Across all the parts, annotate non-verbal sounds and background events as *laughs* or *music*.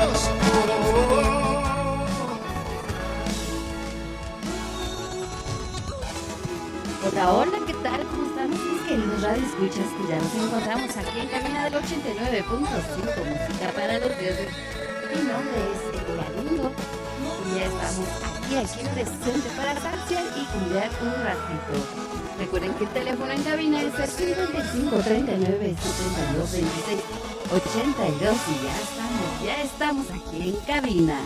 Dos. Hola, hola, ¿qué tal? ¿Cómo están mis queridos radio escuchas? Que ya nos encontramos aquí en cabina del 89.5 Música para los dioses. Mi nombre es Lindo ya estamos aquí, aquí presente para salsear y cuidar un ratito. Recuerden que el teléfono en cabina es el 55 39 72 26 82 y ya estamos, ya estamos aquí en cabina.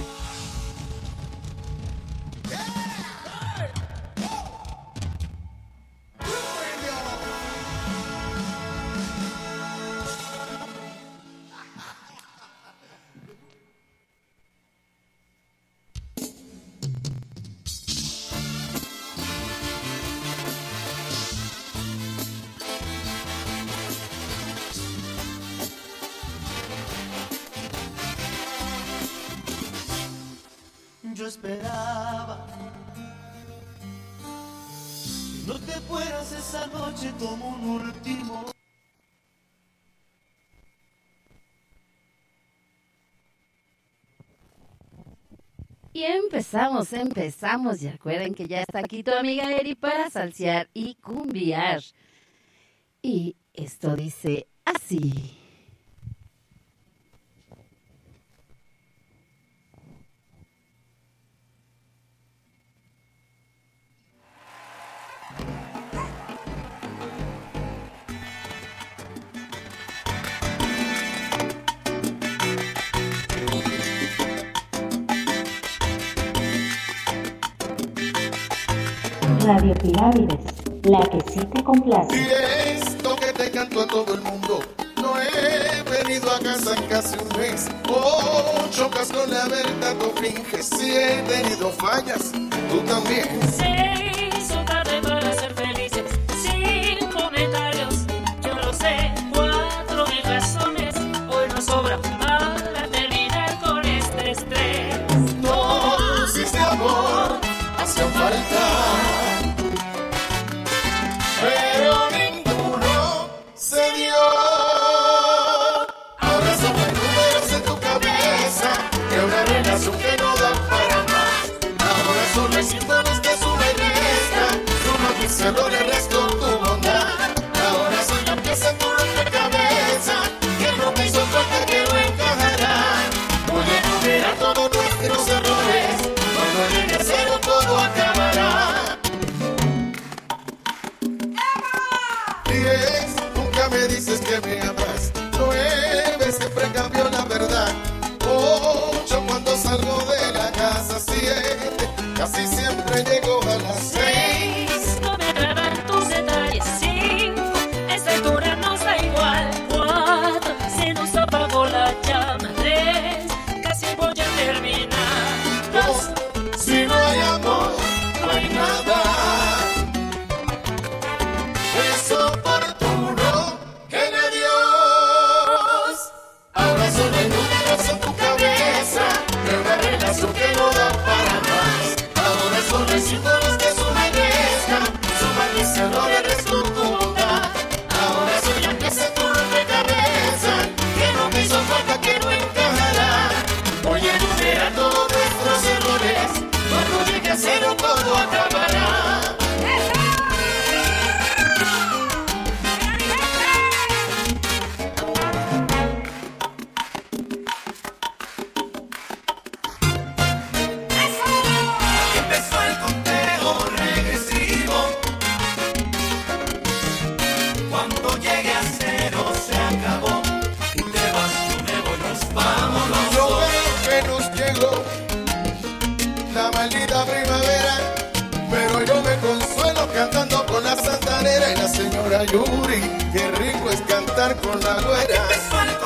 Y empezamos, empezamos. Y recuerden que ya está aquí tu amiga Eri para salsear y cumbiar. Y esto dice así. Radio Pirámides, la que sí te complace. Y esto que te canto a todo el mundo. No he venido a casa en casi un mes. Oh, chocas con la verdad, tú finges. Si he tenido fallas, tú también. Sayuri, qué rico es cantar con la güera.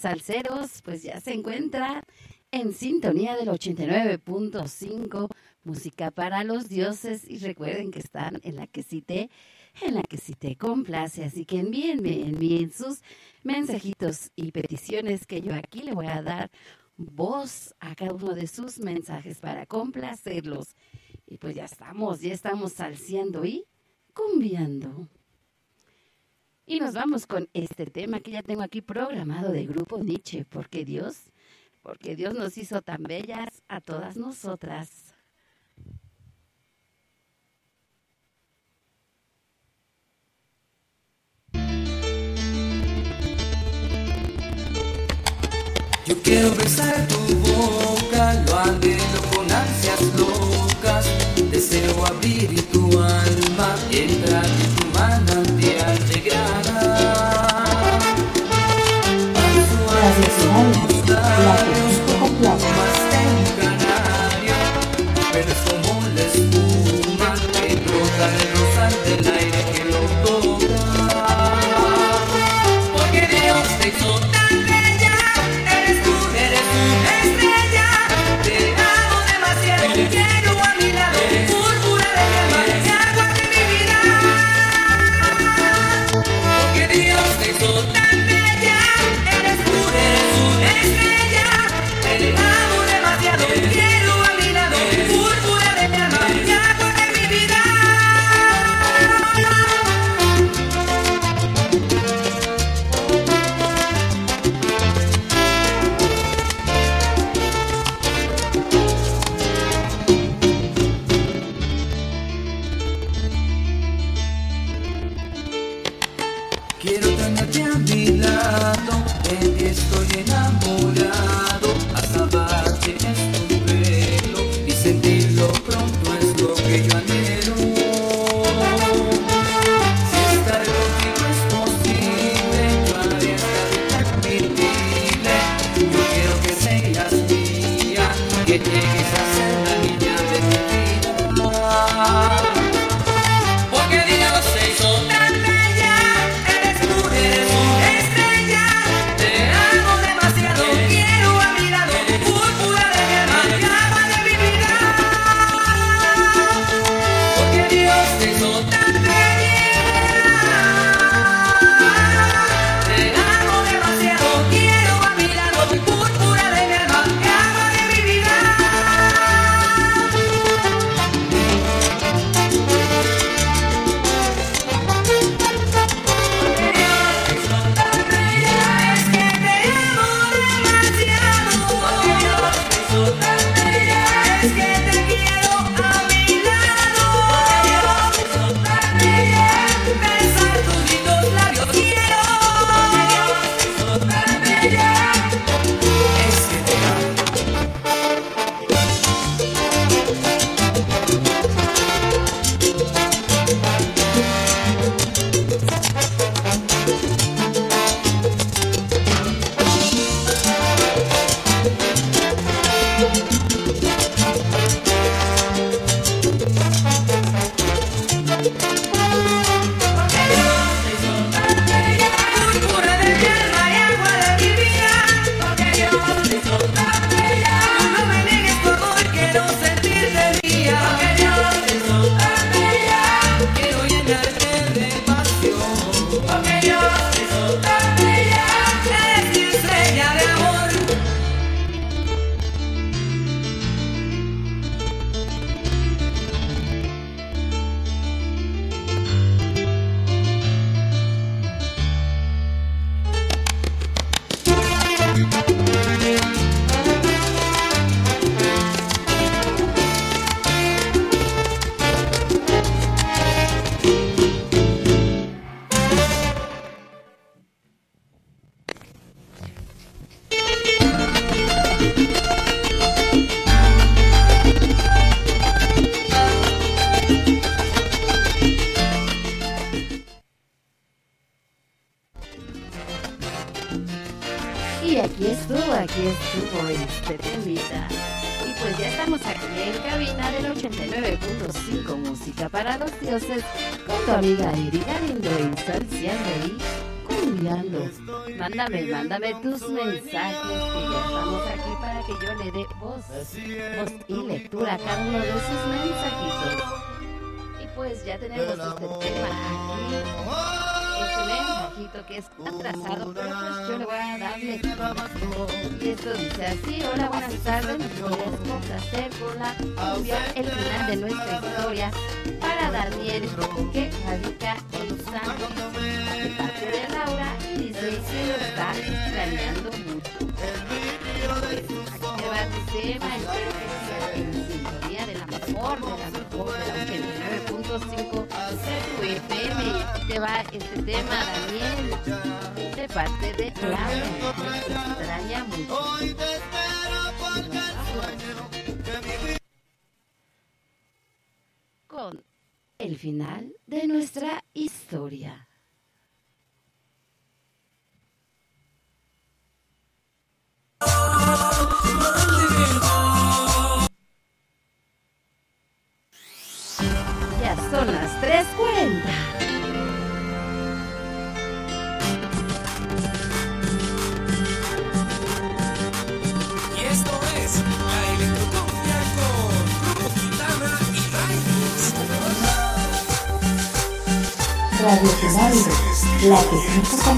salseros, pues ya se encuentra en sintonía del 89.5, música para los dioses y recuerden que están en la que cité, en la que cité complace, así que envíenme, envíen sus mensajitos y peticiones que yo aquí le voy a dar voz a cada uno de sus mensajes para complacerlos. Y pues ya estamos, ya estamos salseando y cumbiando. Y nos vamos con este tema que ya tengo aquí programado de grupo Nietzsche, porque Dios, porque Dios nos hizo tan bellas a todas nosotras. Yo quiero besar tu boca, lo anhelo con ansias locas, deseo abrir tu alma, entrar en tu mano home. Love it. Gracias. Mensajes que ya estamos aquí para que yo le dé voz, voz y lectura a cada uno de sus mensajitos. Y pues ya tenemos este tema aquí. Este mensajito que es atrasado, pero pues yo le voy a dar lectura. Y esto dice así, hola, buenas tardes, me complacer con la cumbia, el final de nuestra historia, para Daniel, que radica en San Luis, que lo está extrañando mucho. Pues, aquí va tu tema, espero que en sintonía de la mejor, de la mejor, de la 89.5 de tu FM, y aquí te va este tema, Daniel, de parte de Laura, que te extraña mucho. Con el final de nuestra historia. Ya son las 3.40. Y esto es la electrocumbia con Grupo Quintana y Raíz. Radio Fidalgo, la que escucha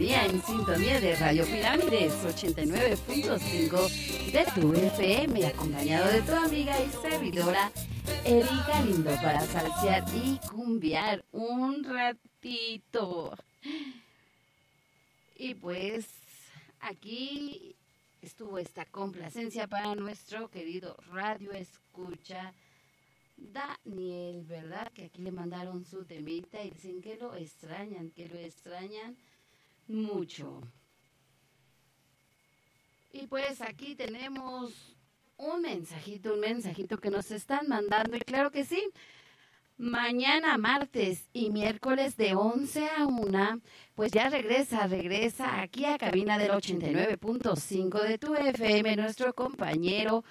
en sintonía de Radio Pirámides 89.5 de tu FM, acompañado de tu amiga y servidora Erika Lindo para salsear y cumbiar un ratito. Y pues aquí estuvo esta complacencia para nuestro querido Radio Escucha Daniel, ¿verdad? Que aquí le mandaron su temita y dicen que lo extrañan, que lo extrañan mucho. Y pues aquí tenemos un mensajito, un mensajito que nos están mandando y claro que sí. Mañana martes y miércoles de 11 a 1, pues ya regresa, regresa aquí a cabina del 89.5 de tu FM, nuestro compañero,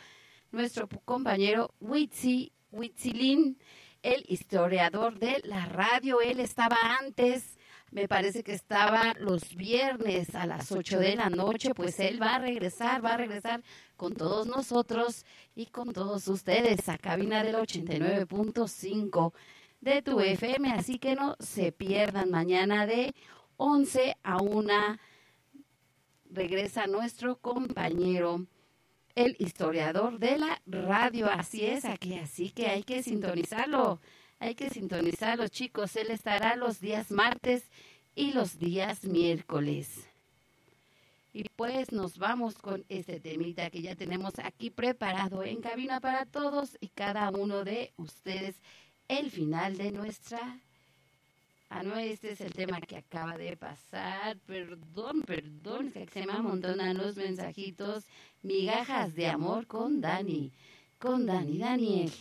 nuestro compañero Witsi Huitzilín, el historiador de la radio. Él estaba antes, me parece que estaba los viernes a las 8 de la noche, pues él va a regresar, va a regresar con todos nosotros y con todos ustedes a cabina del 89.5 de tu FM, así que no se pierdan mañana de 11 a 1 regresa nuestro compañero el historiador de la radio. Así es, aquí, así que hay que sintonizarlo. Hay que sintonizarlo, chicos. Él estará los días martes y los días miércoles. Y pues nos vamos con este temita que ya tenemos aquí preparado en cabina para todos y cada uno de ustedes. El final de nuestra Ah, no, este es el tema que acaba de pasar. Perdón, perdón, es que se me amontonan los mensajitos. Migajas de amor con Dani. Con Dani Daniel.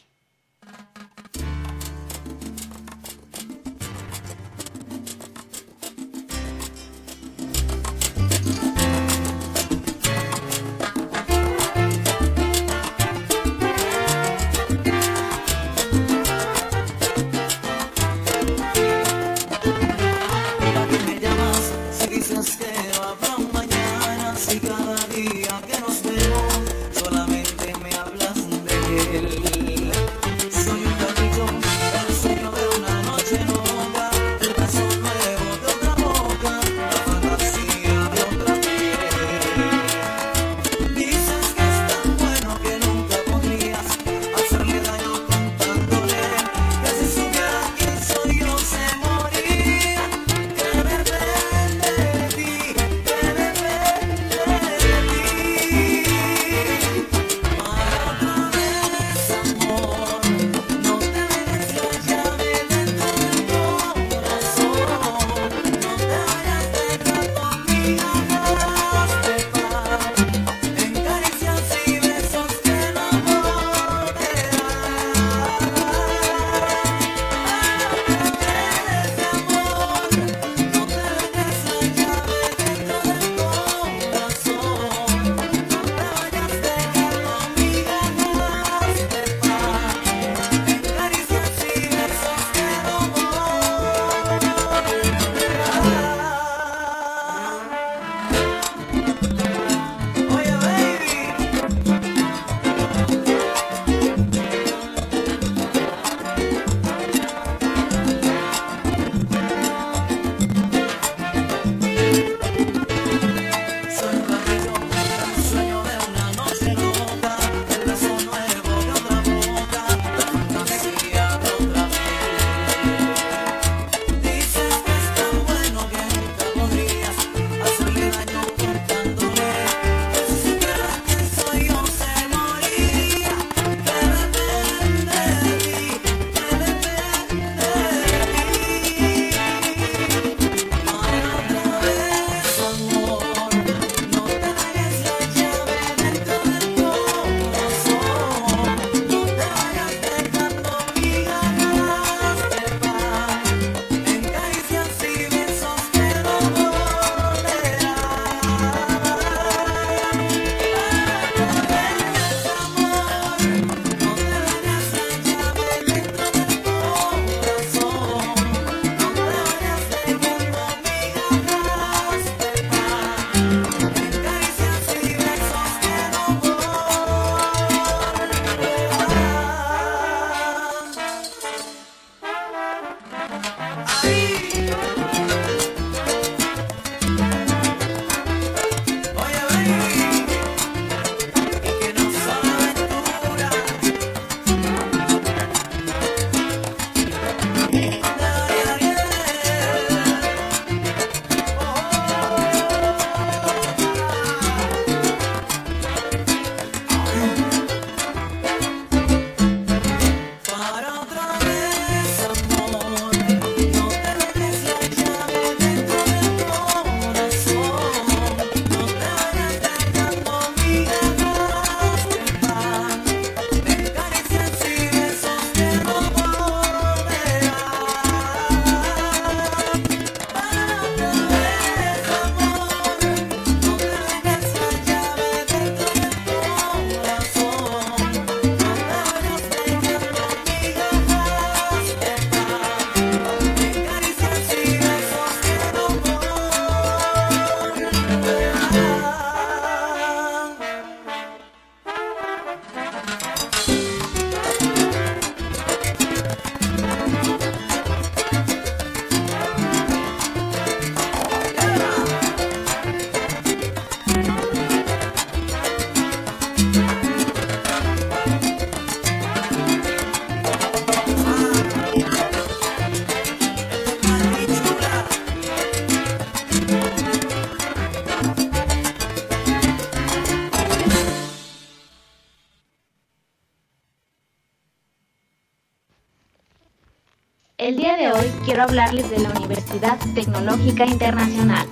Hablarles de la Universidad Tecnológica Internacional,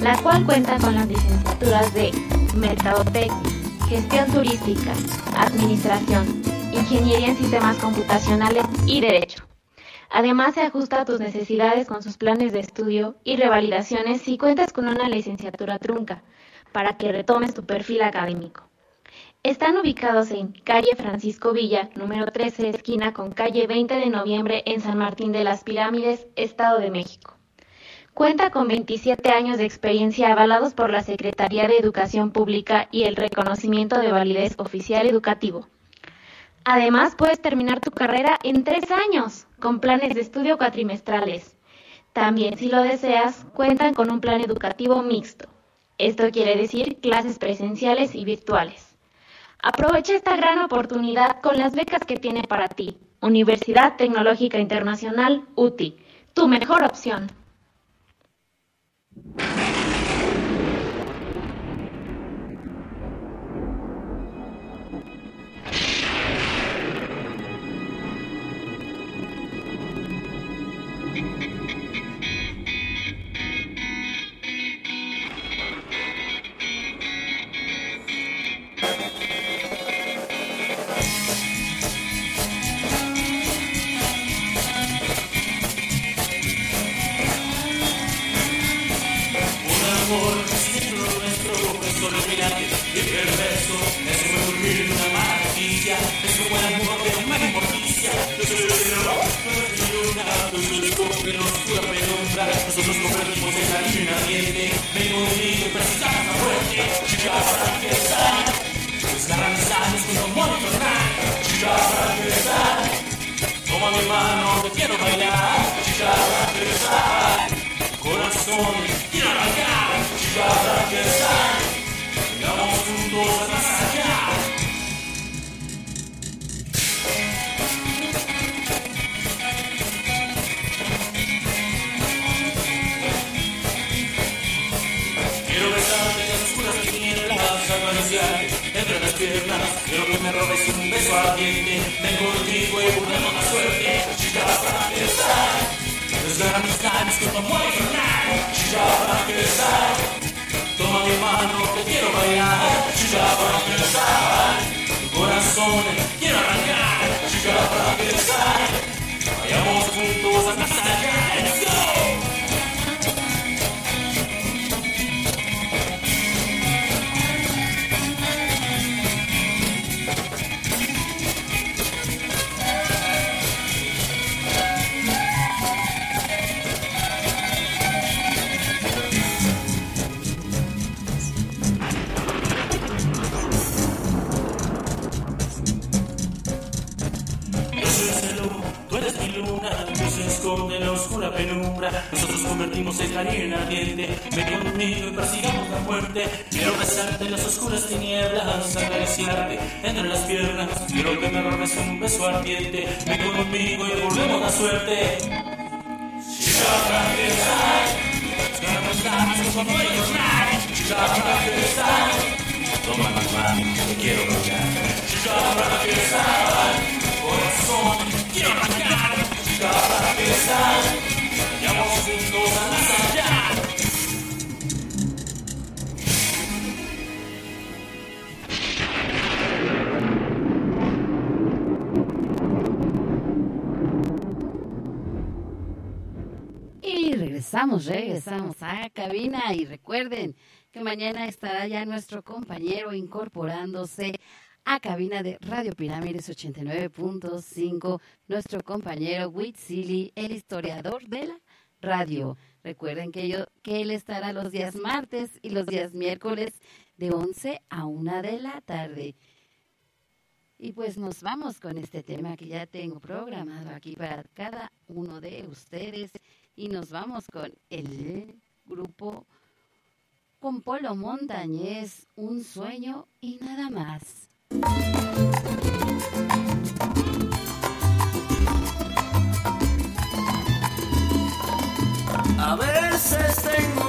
la cual cuenta con las licenciaturas de Mercadotecnia, Gestión Turística, Administración, Ingeniería en Sistemas Computacionales y Derecho. Además, se ajusta a tus necesidades con sus planes de estudio y revalidaciones si cuentas con una licenciatura trunca, para que retomes tu perfil académico. Están ubicados en calle Francisco Villa, número 13, esquina con calle 20 de noviembre en San Martín de las Pirámides, Estado de México. Cuenta con 27 años de experiencia avalados por la Secretaría de Educación Pública y el reconocimiento de validez oficial educativo. Además, puedes terminar tu carrera en tres años, con planes de estudio cuatrimestrales. También, si lo deseas, cuentan con un plan educativo mixto. Esto quiere decir clases presenciales y virtuales. Aprovecha esta gran oportunidad con las becas que tiene para ti. Universidad Tecnológica Internacional, UTI, tu mejor opción. Quiero bailar, chica para empezar. Corazón, que me robes un beso ardiente. Ven contigo y burlemos la suerte. Chica, para empezar. Desgarra mis labios con tu amor infernal. Chica, para empezar. Toma mi mano, que quiero bailar. Chica, para empezar. Tu corazón, quiero arrancar. Chica, para empezar. Vayamos juntos a más esconde la oscura penumbra. Nosotros convertimos el cariño en ardiente. Ven conmigo y persigamos la muerte. Quiero besarte en las oscuras tinieblas, acariciarte entre las piernas. Quiero que me robes un beso ardiente. Ven conmigo y volvemos la suerte. Chica, para empezar, para empezar, como voy a llorar. Chica, para empezar, toma mi mano, te quiero bailar. Chica, para empezar. Corazón, quiero arrancar, allá. Y regresamos, regresamos a cabina y recuerden que mañana estará ya nuestro compañero incorporándose a cabina de Radio Pirámides 89.5, nuestro compañero Witzili, el historiador de la radio. Recuerden que, yo, que él estará los días martes y los días miércoles de 11 a 1 de la tarde. Y pues nos vamos con este tema que ya tengo programado aquí para cada uno de ustedes. Y nos vamos con el grupo con Polo Montañés, Un sueño y nada más. A veces tengo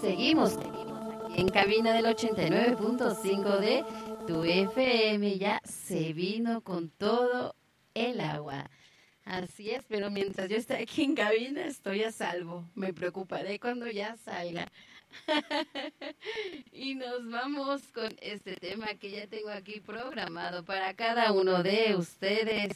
seguimos en cabina del 89.5 de tu FM. Ya se vino con todo el agua. Así es, pero mientras yo esté aquí en cabina estoy a salvo. Me preocuparé cuando ya salga. *laughs* y nos vamos con este tema que ya tengo aquí programado para cada uno de ustedes.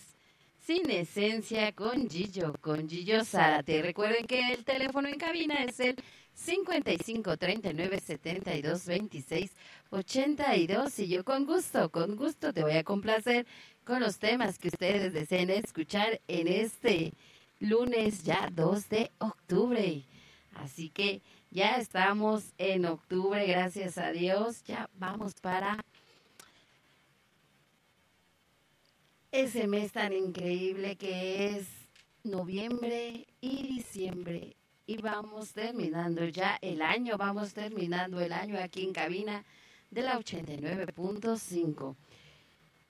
Sin esencia con Gillo, con Gillo Zárate. Recuerden que el teléfono en cabina es el 55 39 72 26 82 y yo con gusto, con gusto te voy a complacer con los temas que ustedes deseen escuchar en este lunes ya 2 de octubre. Así que ya estamos en octubre, gracias a Dios, ya vamos para ese mes tan increíble que es noviembre y diciembre y vamos terminando ya el año, vamos terminando el año aquí en cabina de la 89.5.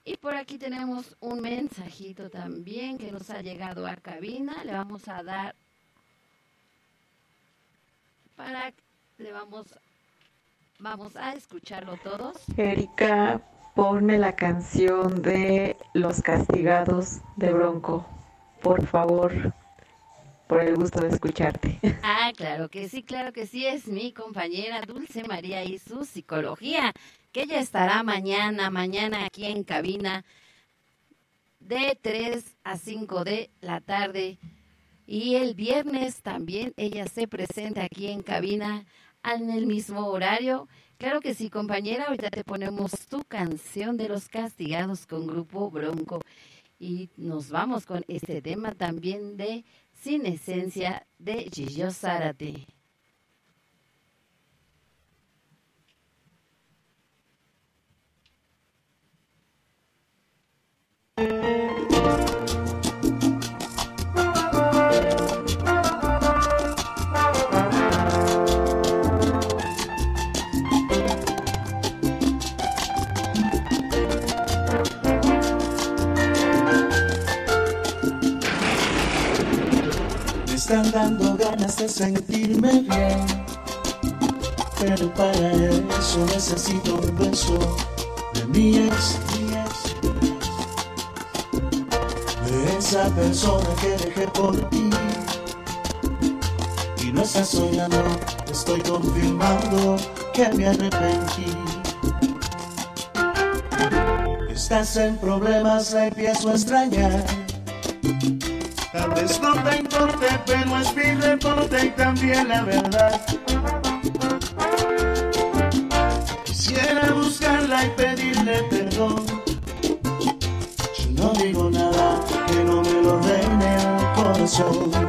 Y por aquí tenemos un mensajito también que nos ha llegado a cabina. Le vamos a dar para le vamos vamos a escucharlo todos. Erika, ponme la canción de Los Castigados de Bronco, por favor, por el gusto de escucharte. *laughs* Ah, claro que sí, claro que sí, es mi compañera Dulce María y su psicología, que ella estará mañana, mañana aquí en cabina de 3 a 5 de la tarde. Y el viernes también ella se presenta aquí en cabina en el mismo horario. Claro que sí, compañera, ahorita te ponemos tu canción de los castigados con Grupo Bronco. Y nos vamos con este tema también de Sin Esencia de Gillo Zárate. Están dando ganas de sentirme bien. Pero para eso necesito un beso de mi ex. De esa persona que dejé por ti. Y no estás soñando, estoy confirmando que me arrepentí. Estás en problemas, la empiezo a extrañar. Tal vez no te importe, pero es mi reporte y también la verdad. Quisiera buscarla y pedirle perdón. Yo no digo nada que no me lo reine el corazón.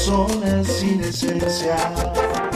Persona sin esencia.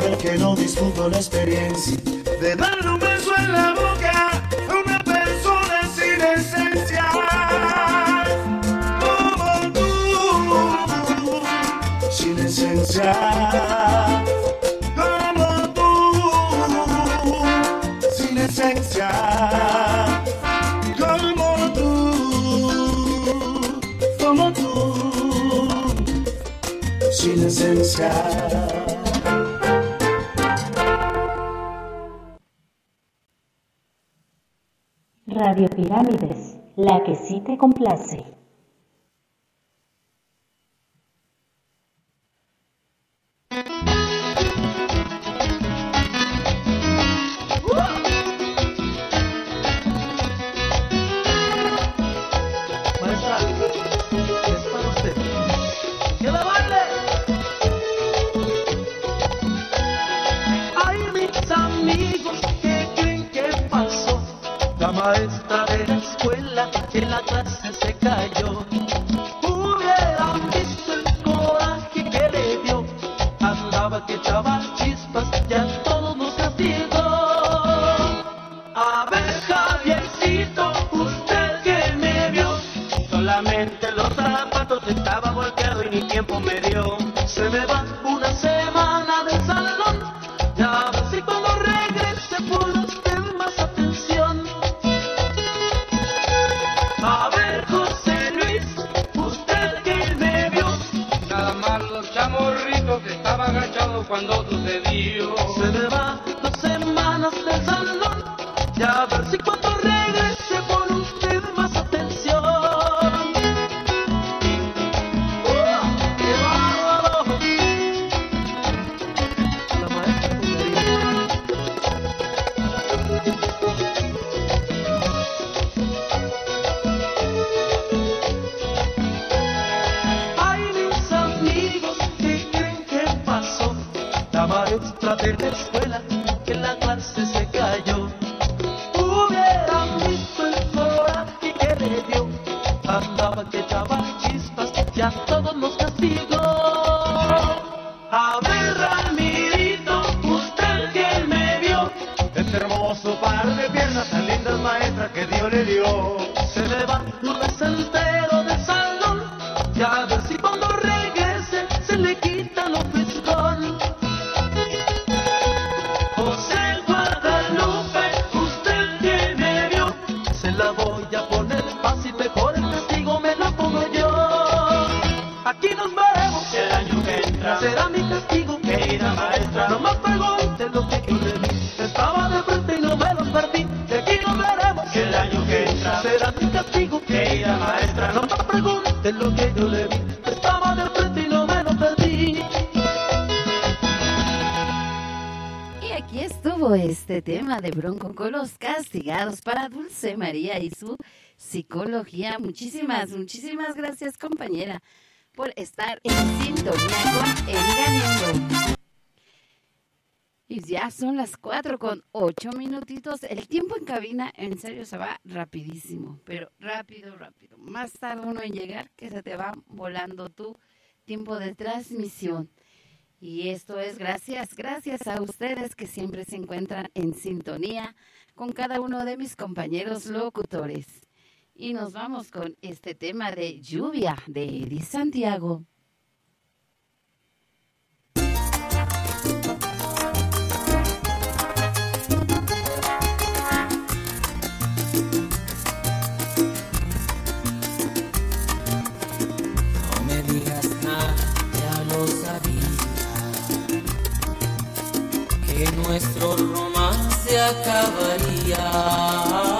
Saber que no disfruto la experiencia de darle un beso en la boca a una persona sin esencia. Como tú, sin esencia. Pirámides, la que sí te complace. este tema de broncocolos castigados para Dulce María y su psicología. Muchísimas, muchísimas gracias compañera por estar en sintonía con Engañando. Y ya son las 4 con 8 minutitos. El tiempo en cabina, en serio, se va rapidísimo, pero rápido, rápido. Más tarde uno en llegar que se te va volando tu tiempo de transmisión. Y esto es gracias, gracias a ustedes que siempre se encuentran en sintonía con cada uno de mis compañeros locutores. Y nos vamos con este tema de lluvia de Eddie Santiago. nuestro romance acabaría.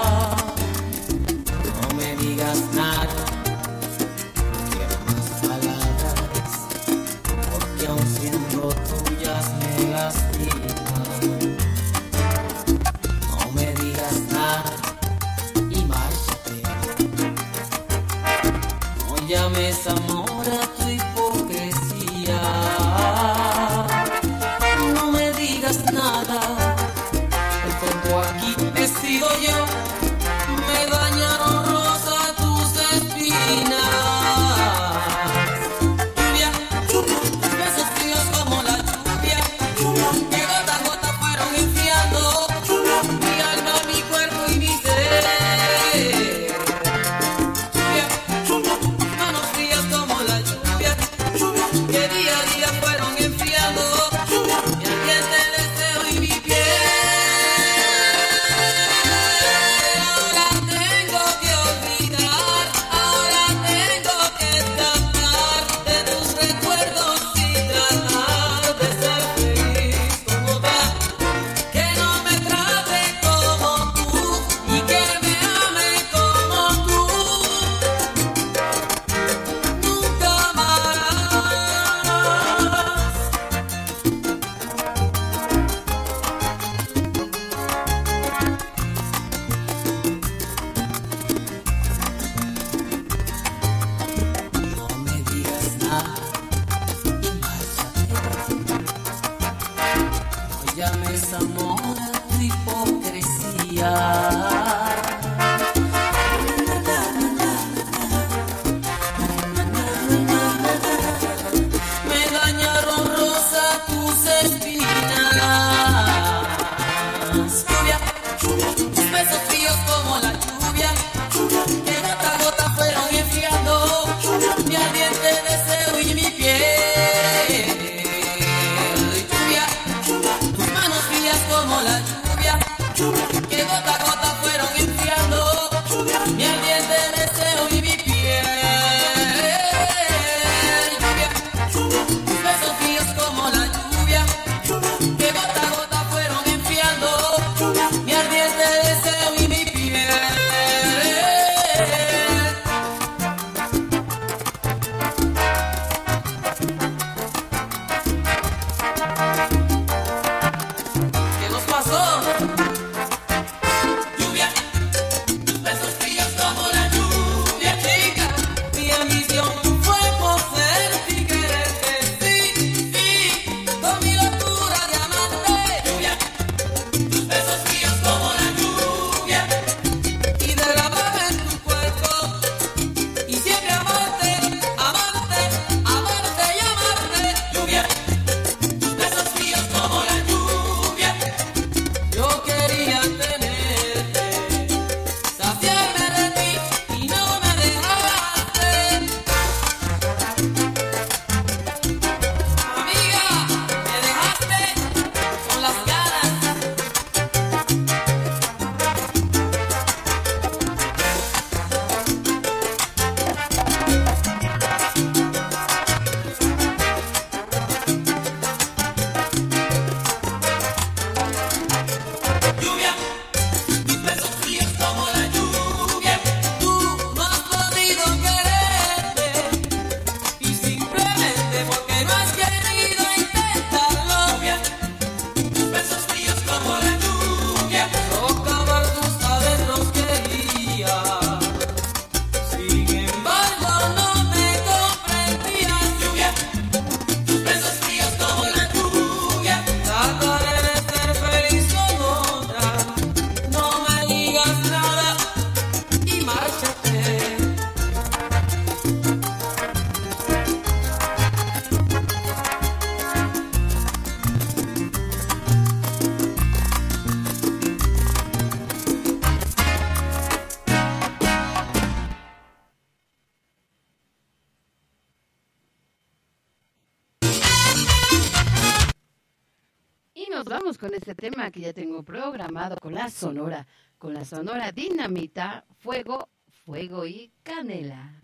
Sonora, con la sonora dinamita, fuego, fuego y canela.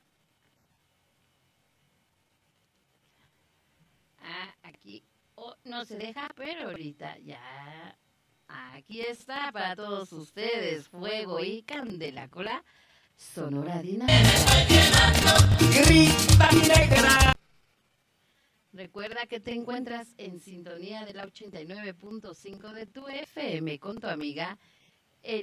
Ah, aquí oh, no se deja, pero ahorita ya. Aquí está para todos ustedes, fuego y candela con la sonora dinamita. Recuerda que te encuentras en sintonía de la 89.5 de tu FM con tu amiga y.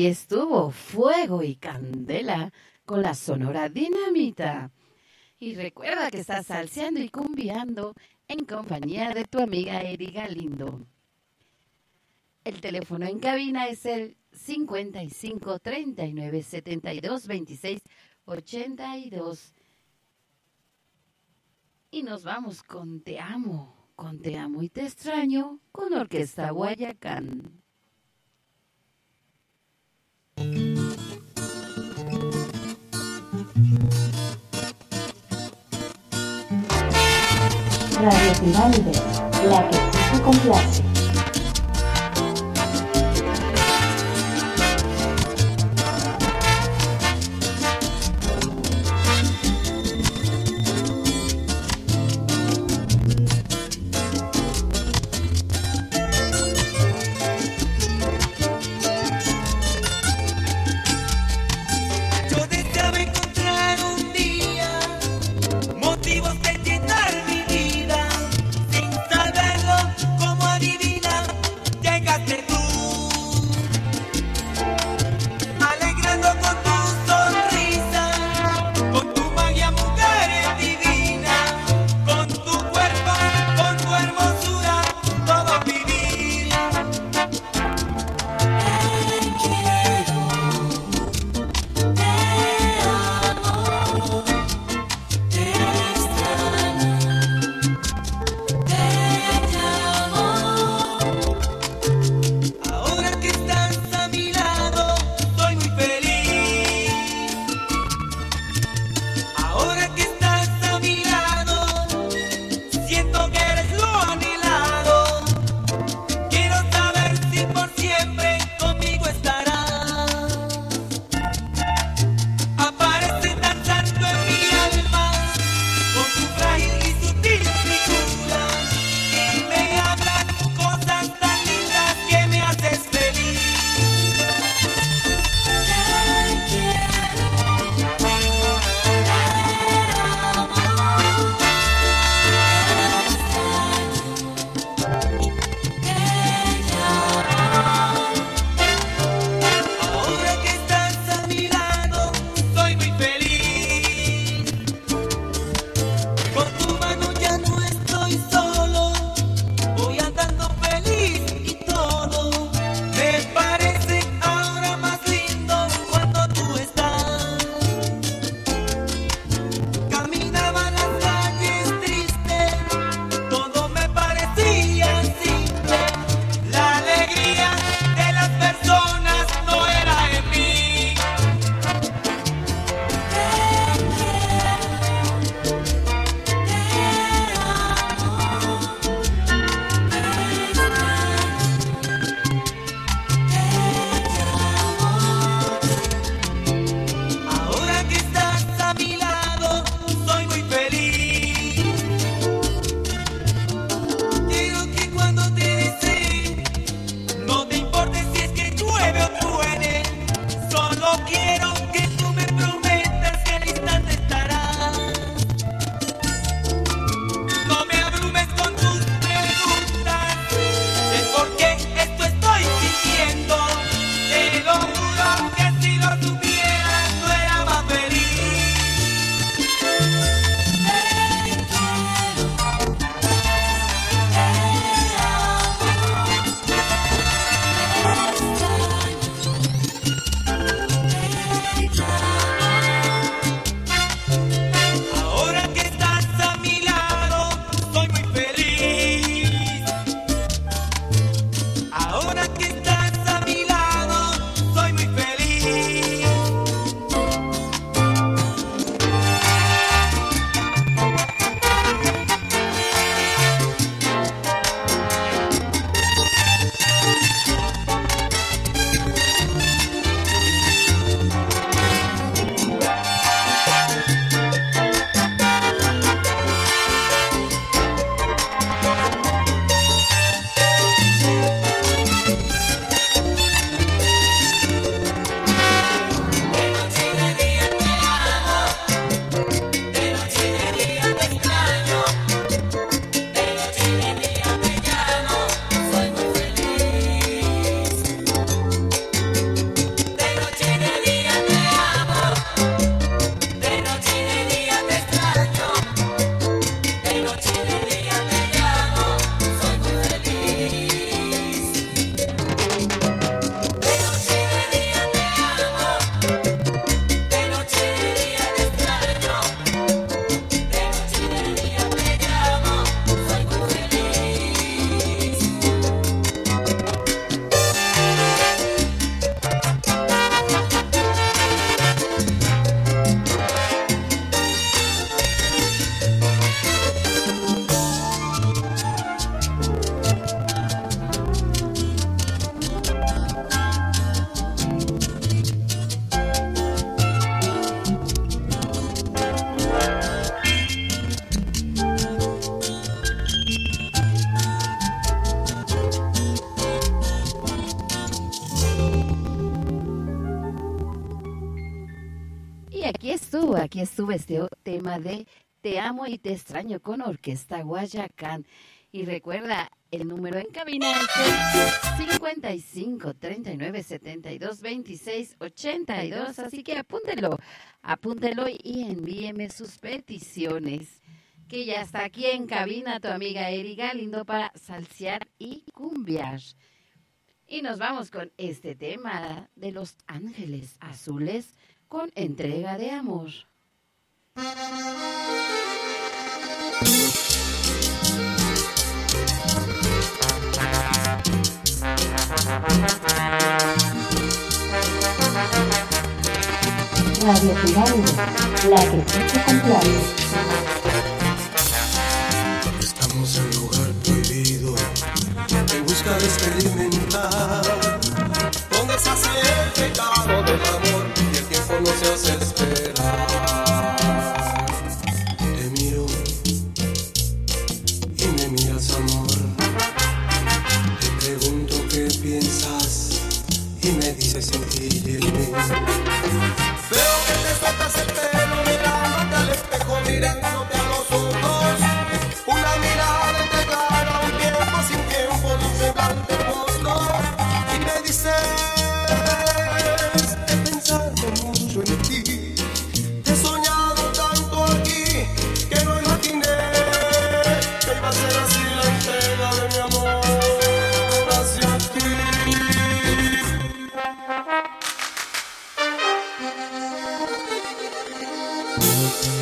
aquí estuvo Fuego y Candela con la sonora dinamita. Y recuerda que estás salseando y cumbiando en compañía de tu amiga Eri Galindo. El teléfono en cabina es el 55 39 72 26 82. Y nos vamos con Te amo, con Te amo y te extraño, con Orquesta Guayacán. Radio Pirámides, la que sí te complace. Aquí estuvo tema de Te amo y te extraño con Orquesta Guayacán. Y recuerda, el número en cabina es el 55 39 72 26 82. Así que apúntelo, apúntelo y envíeme sus peticiones. Que ya está aquí en cabina tu amiga Eri Galindo para salsear y cumbiar. Y nos vamos con este tema de los ángeles azules con entrega de amor. Radio Pirámide, la que sí te complace. Estamos en lugar prohibido, en busca de experimentar. Donde se hace el pecado del amor y el tiempo no se hace me Mm-hmm.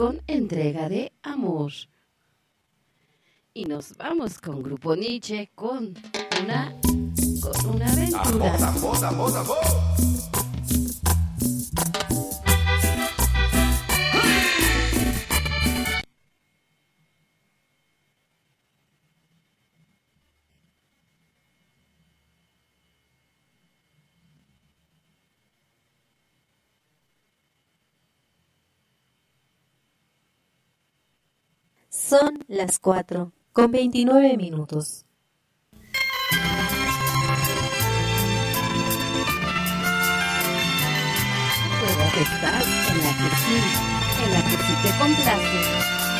Con entrega de amor. Y nos vamos con Grupo Nietzsche con Son las 4 con 29 minutos. Estás en la que sí, en la que sí te complace.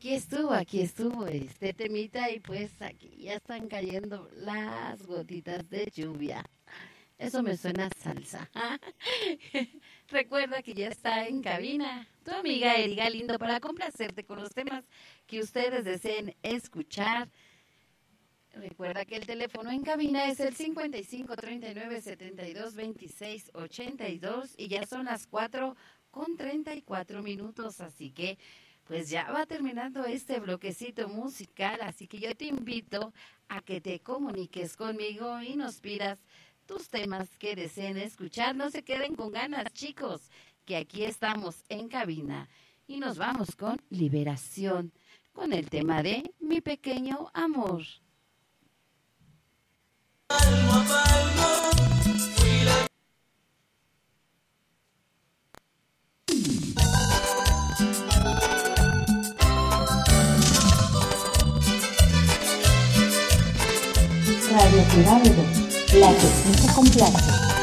Aquí estuvo, aquí estuvo este temita y pues aquí ya están cayendo las gotitas de lluvia. Eso me suena salsa. *laughs* Recuerda que ya está en cabina tu amiga Erika Lindo para complacerte con los temas que ustedes deseen escuchar. Recuerda que el teléfono en cabina es el 55 39 72 26 82 y ya son las 4 con 34 minutos, así que pues ya va terminando este bloquecito musical, así que yo te invito a que te comuniques conmigo y nos pidas tus temas que deseen escuchar. No se queden con ganas, chicos, que aquí estamos en cabina y nos vamos con liberación, con el tema de mi pequeño amor. La que sí.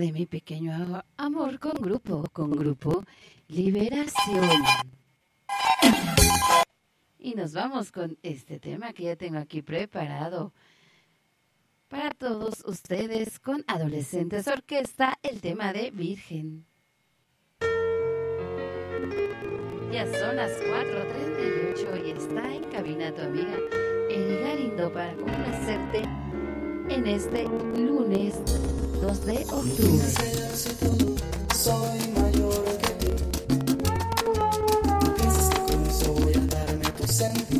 De mi pequeño amor con grupo, con grupo Liberación. Y nos vamos con este tema que ya tengo aquí preparado para todos ustedes con Adolescentes Orquesta, el tema de Virgen. Ya son las 4.38 y está en cabina tu amiga Eri Galindo para complacerte en este lunes 2 de octubre. Soy mayor que tú. No pienses que con eso voy a darme tus sentimientos.